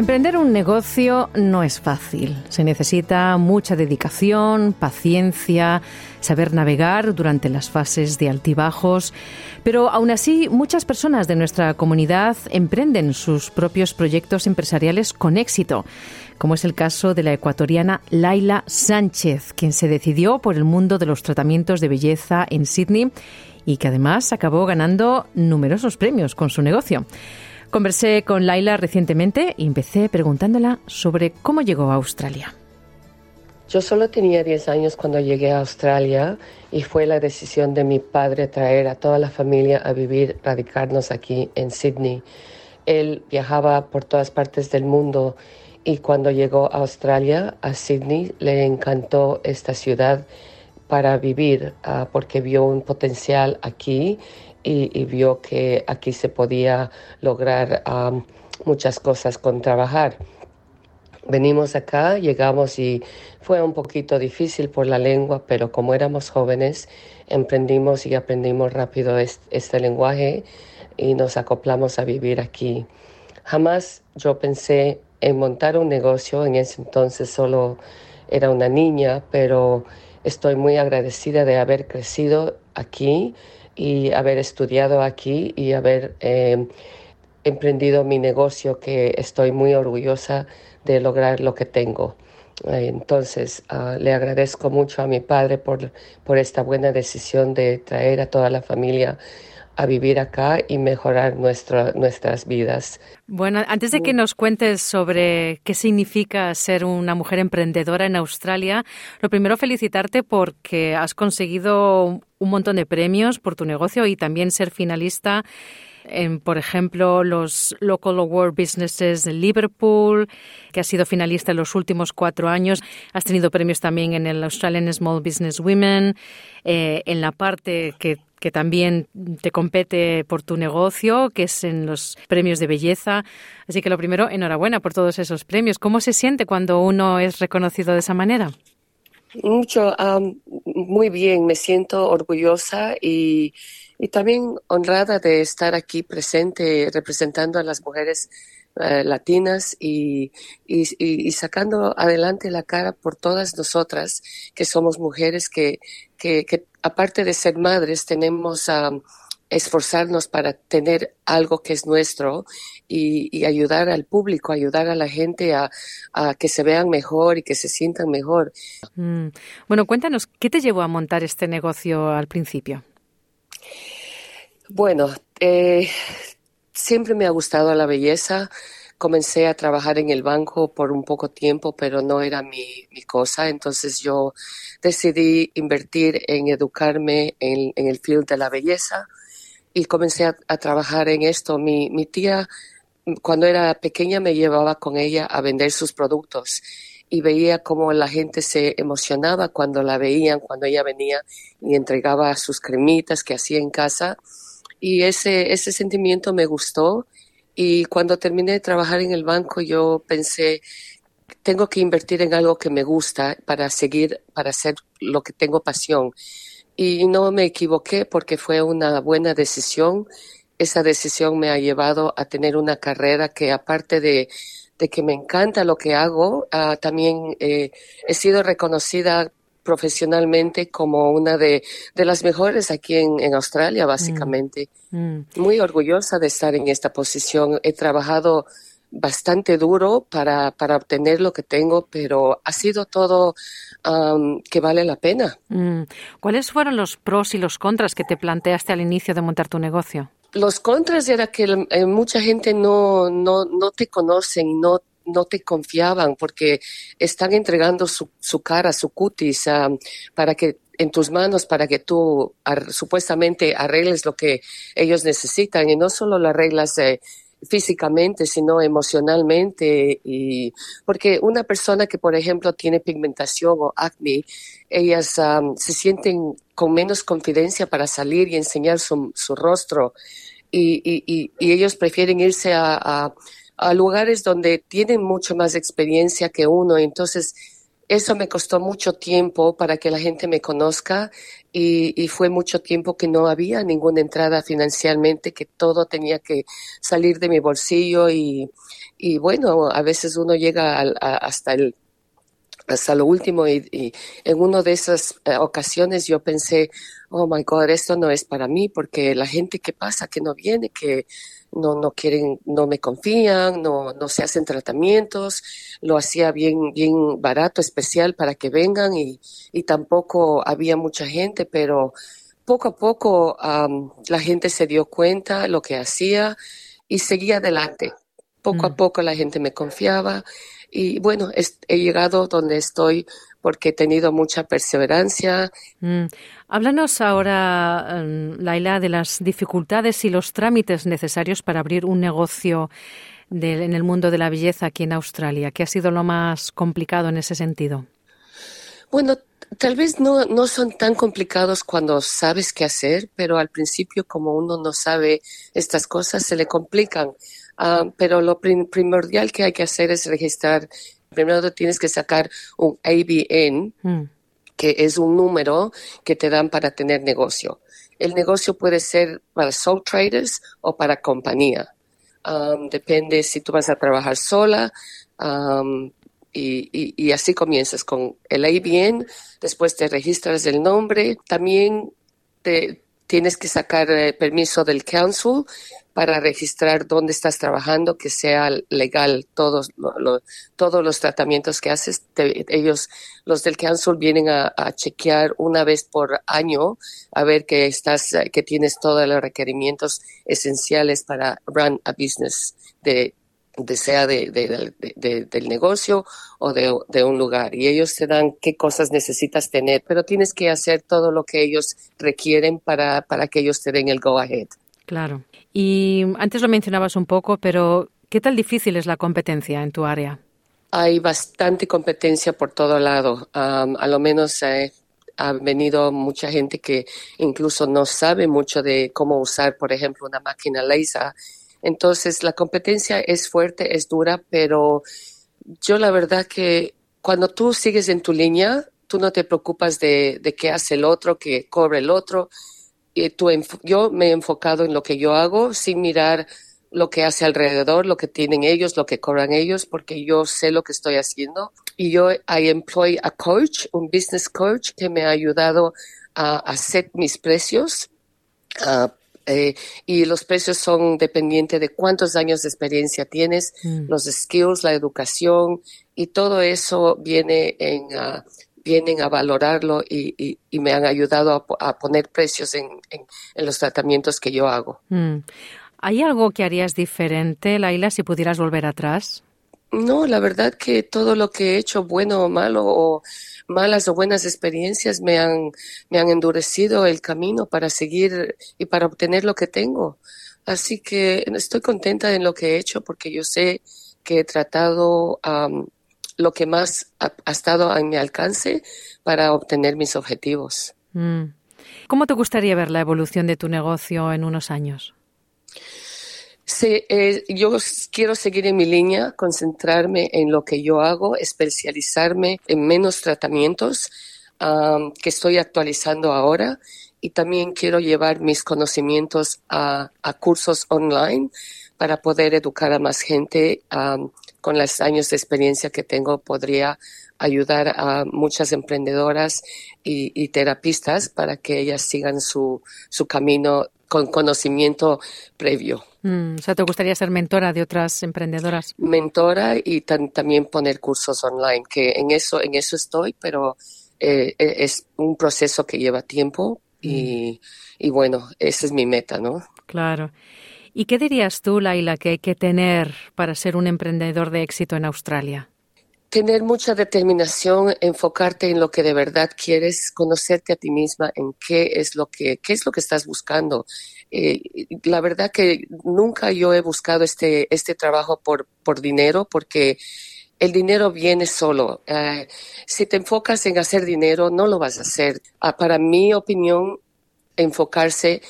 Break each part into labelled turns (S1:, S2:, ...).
S1: Emprender un negocio no es fácil. Se necesita mucha dedicación, paciencia, saber navegar durante las fases de altibajos. Pero aún así, muchas personas de nuestra comunidad emprenden sus propios proyectos empresariales con éxito, como es el caso de la ecuatoriana Laila Sánchez, quien se decidió por el mundo de los tratamientos de belleza en Sydney y que además acabó ganando numerosos premios con su negocio. Conversé con Laila recientemente y empecé preguntándola sobre cómo llegó a Australia.
S2: Yo solo tenía 10 años cuando llegué a Australia y fue la decisión de mi padre traer a toda la familia a vivir, radicarnos aquí en Sydney. Él viajaba por todas partes del mundo y cuando llegó a Australia, a Sydney, le encantó esta ciudad para vivir uh, porque vio un potencial aquí y, vio que aquí se podía lograr muchas cosas con trabajar. Venimos acá, llegamos y fue un poquito difícil por la lengua, pero como éramos jóvenes, emprendimos y aprendimos rápido este, este lenguaje y nos acoplamos a vivir aquí. Jamás yo pensé en montar un negocio, en ese entonces solo era una niña, pero estoy muy agradecida de haber crecido aquí y haber estudiado aquí y haber eh, emprendido mi negocio que estoy muy orgullosa de lograr lo que tengo. Eh, entonces, uh, le agradezco mucho a mi padre por, por esta buena decisión de traer a toda la familia a vivir acá y mejorar nuestra, nuestras vidas.
S1: Bueno, antes de que nos cuentes sobre qué significa ser una mujer emprendedora en Australia, lo primero felicitarte porque has conseguido un montón de premios por tu negocio y también ser finalista en, por ejemplo, los Local Award Businesses de Liverpool, que ha sido finalista en los últimos cuatro años. Has tenido premios también en el Australian Small Business Women, eh, en la parte que que también te compete por tu negocio, que es en los premios de belleza. Así que lo primero, enhorabuena por todos esos premios. ¿Cómo se siente cuando uno es reconocido de esa manera?
S2: Mucho, um, muy bien, me siento orgullosa y y también honrada de estar aquí presente representando a las mujeres eh, latinas y, y, y, sacando adelante la cara por todas nosotras que somos mujeres que, que, que aparte de ser madres tenemos a esforzarnos para tener algo que es nuestro y, y, ayudar al público, ayudar a la gente a, a, que se vean mejor y que se sientan mejor.
S1: Mm. Bueno, cuéntanos, ¿qué te llevó a montar este negocio al principio?
S2: Bueno, eh, siempre me ha gustado la belleza. Comencé a trabajar en el banco por un poco tiempo, pero no era mi, mi cosa. Entonces yo decidí invertir en educarme en, el field de la belleza y comencé a, a trabajar en esto. Mi, mi tía, cuando era pequeña, me llevaba con ella a vender sus productos y veía cómo la gente se emocionaba cuando la veían, cuando ella venía y entregaba sus cremitas que hacía en casa y ese, ese sentimiento me gustó y cuando terminé de trabajar en el banco yo pensé, tengo que invertir en algo que me gusta para seguir, para hacer lo que tengo pasión. Y no me equivoqué porque fue una buena decisión. Esa decisión me ha llevado a tener una carrera que aparte de, de que me encanta lo que hago, uh, también eh, he sido reconocida profesionalmente como una de, de las mejores aquí en, en Australia, básicamente. Mm. Mm. Muy orgullosa de estar en esta posición. He trabajado bastante duro para, para obtener lo que tengo, pero ha sido todo um, que vale la pena.
S1: Mm. ¿Cuáles fueron los pros y los contras que te planteaste al inicio de montar tu negocio?
S2: Los contras era que eh, mucha gente no, no, no te conocen, no no te confiaban porque están entregando su, su cara, su cutis um, para que en tus manos para que tú ar, supuestamente arregles lo que ellos necesitan y no solo las reglas de físicamente, sino emocionalmente. Y porque una persona que, por ejemplo, tiene pigmentación o acné, ellas se sienten con menos confidencia para salir y enseñar su, rostro. Y, ellos prefieren irse a, lugares donde tienen mucho más experiencia que uno. Entonces, eso me costó mucho tiempo para que la gente me conozca y, fue mucho tiempo que no había ninguna entrada financieramente, que todo tenía que salir de mi bolsillo y, bueno, a veces uno llega hasta el hasta lo último y, en una de esas eh, ocasiones yo pensé, oh my God, esto no es para mí porque la gente que pasa, que no viene, que no, no quieren, no me confían, no, no se hacen tratamientos, lo hacía bien, bien barato, especial para que vengan y, y tampoco había mucha gente, pero poco a poco la gente se dio cuenta lo que hacía y seguía adelante. Poco a mm. poco la gente me confiaba y bueno, he llegado donde estoy porque he tenido mucha perseverancia.
S1: Mm. Háblanos ahora, um, Laila, de las dificultades y los trámites necesarios para abrir un negocio en el mundo de la belleza aquí en Australia. ¿Qué ha sido lo más complicado en ese sentido?
S2: Bueno, tal vez no, no son tan complicados cuando sabes qué hacer, pero al principio como uno no sabe estas cosas, se le complican. Ah, pero lo primordial que hay que hacer es registrar. Primero tienes que sacar un ABN, mm. que es un número que te dan para tener negocio. El negocio puede ser para sole traders o para compañía. Um, depende si tú vas a trabajar sola. Um, y, y, así comienzas con el ABN, después te registras el nombre, también te, tienes que sacar eh, permiso del council para registrar dónde estás trabajando, que sea legal todos, todos los tratamientos que haces. ellos, los del council, vienen a, chequear una vez por año a ver que estás, que tienes todos los requerimientos esenciales para run a business de, de sea de, del negocio o de, un lugar. Y ellos te dan qué cosas necesitas tener, pero tienes que hacer todo lo que ellos requieren para, para que ellos te den el go ahead.
S1: Claro. Y antes lo mencionabas un poco, pero ¿qué tal difícil es la competencia en tu área?
S2: Hay bastante competencia por todo lado. a lo menos ha venido mucha gente que incluso no sabe mucho de cómo usar, por ejemplo, una máquina laser entonces, la competencia es fuerte, es dura, pero yo la verdad que cuando tú sigues en tu línea, tú no te preocupas de, qué hace el otro, qué cobra el otro. Y tú, yo me he enfocado en lo que yo hago sin mirar lo que hace alrededor, lo que tienen ellos, lo que cobran ellos, porque yo sé lo que estoy haciendo. Y yo I employ a coach, un business coach, que me ha ayudado a hacer mis precios, eh, y los precios son dependientes de cuántos años de experiencia tienes, mm. los skills, la educación y todo eso viene en, uh, vienen a valorarlo y, y, me han ayudado a, poner precios en, en, los tratamientos que yo hago.
S1: Mm. ¿Hay algo que harías diferente, Laila, si pudieras volver atrás?
S2: No, la verdad que todo lo que he hecho, bueno o malo, o malas o buenas experiencias, me han, me han endurecido el camino para seguir y para obtener lo que tengo. Así que estoy contenta en lo que he hecho porque yo sé que he tratado lo que más ha, estado a mi alcance para obtener mis objetivos. Mm.
S1: ¿Cómo te gustaría ver la evolución de tu negocio en unos años?
S2: Sí, eh, yo quiero seguir en mi línea, concentrarme en lo que yo hago, especializarme en menos tratamientos que estoy actualizando ahora y también quiero llevar mis conocimientos a, cursos online para poder educar a más gente. con los años de experiencia que tengo, podría ayudar a muchas emprendedoras y, y terapistas para que ellas sigan su, su camino con conocimiento previo.
S1: Mm, o sea, ¿te gustaría ser mentora de otras emprendedoras?
S2: Mentora y también poner cursos online, que en eso, en eso estoy, pero eh, e, es un proceso que lleva tiempo y, mm. y bueno, esa es mi meta, ¿no?
S1: Claro. ¿Y qué dirías tú, Laila, que hay que tener para ser un emprendedor de éxito en Australia?
S2: tener mucha determinación, enfocarte en lo que de verdad quieres, conocerte a ti misma, en qué es lo que, qué es lo que estás buscando. Eh, la verdad que nunca yo he buscado este, este trabajo por, por dinero, porque el dinero viene solo. Eh, si te enfocas en hacer dinero, no lo vas a hacer. Ah, para mi opinión, enfocarse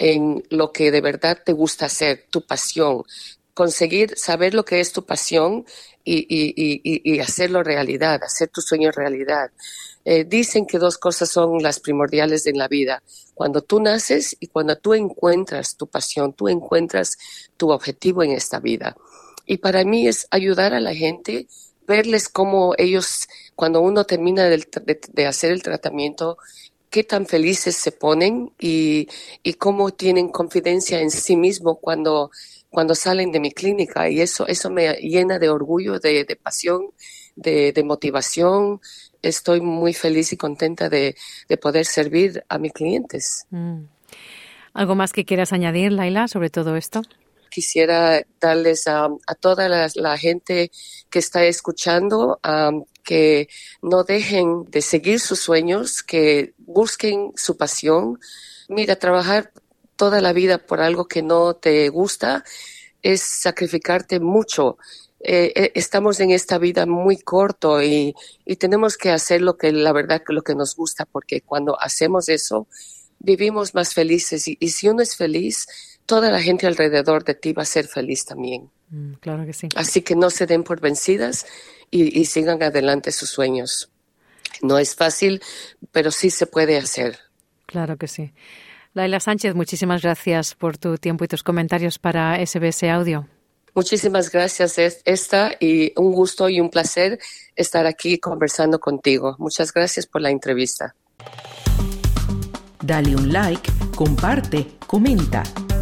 S2: en lo que de verdad te gusta hacer, tu pasión, conseguir saber lo que es tu pasión y, hacerlo realidad, hacer tu sueño realidad. Eh, dicen que dos cosas son las primordiales en la vida. Cuando tú naces y cuando tú encuentras tu pasión, tú encuentras tu objetivo en esta vida. Y para mí es ayudar a la gente, verles cómo ellos, cuando uno termina de, hacer el tratamiento, qué tan felices se ponen y, y cómo tienen confidencia en sí mismo cuando cuando salen de mi clínica y eso, eso me llena de orgullo, de, pasión, de, motivación. Estoy muy feliz y contenta de, poder servir a mis clientes. Mm.
S1: ¿Algo más que quieras añadir, Laila, sobre todo esto?
S2: Quisiera darles a, toda la, gente que está escuchando que no dejen de seguir sus sueños, que busquen su pasión. Mira, trabajar toda la vida por algo que no te gusta es sacrificarte mucho. Eh, eh, estamos en esta vida muy corto y, tenemos que hacer lo que la verdad lo que nos gusta porque cuando hacemos eso vivimos más felices y, si uno es feliz toda la gente alrededor de ti va a ser feliz también.
S1: Mm, claro que sí.
S2: Así que no se den por vencidas y, y sigan adelante sus sueños. No es fácil, pero sí se puede hacer.
S1: Claro que sí. Laila Sánchez, muchísimas gracias por tu tiempo y tus comentarios para SBS Audio.
S2: Muchísimas gracias, Esta, y un gusto y un placer estar aquí conversando contigo. Muchas gracias por la entrevista.
S3: Dale un like, comparte, comenta.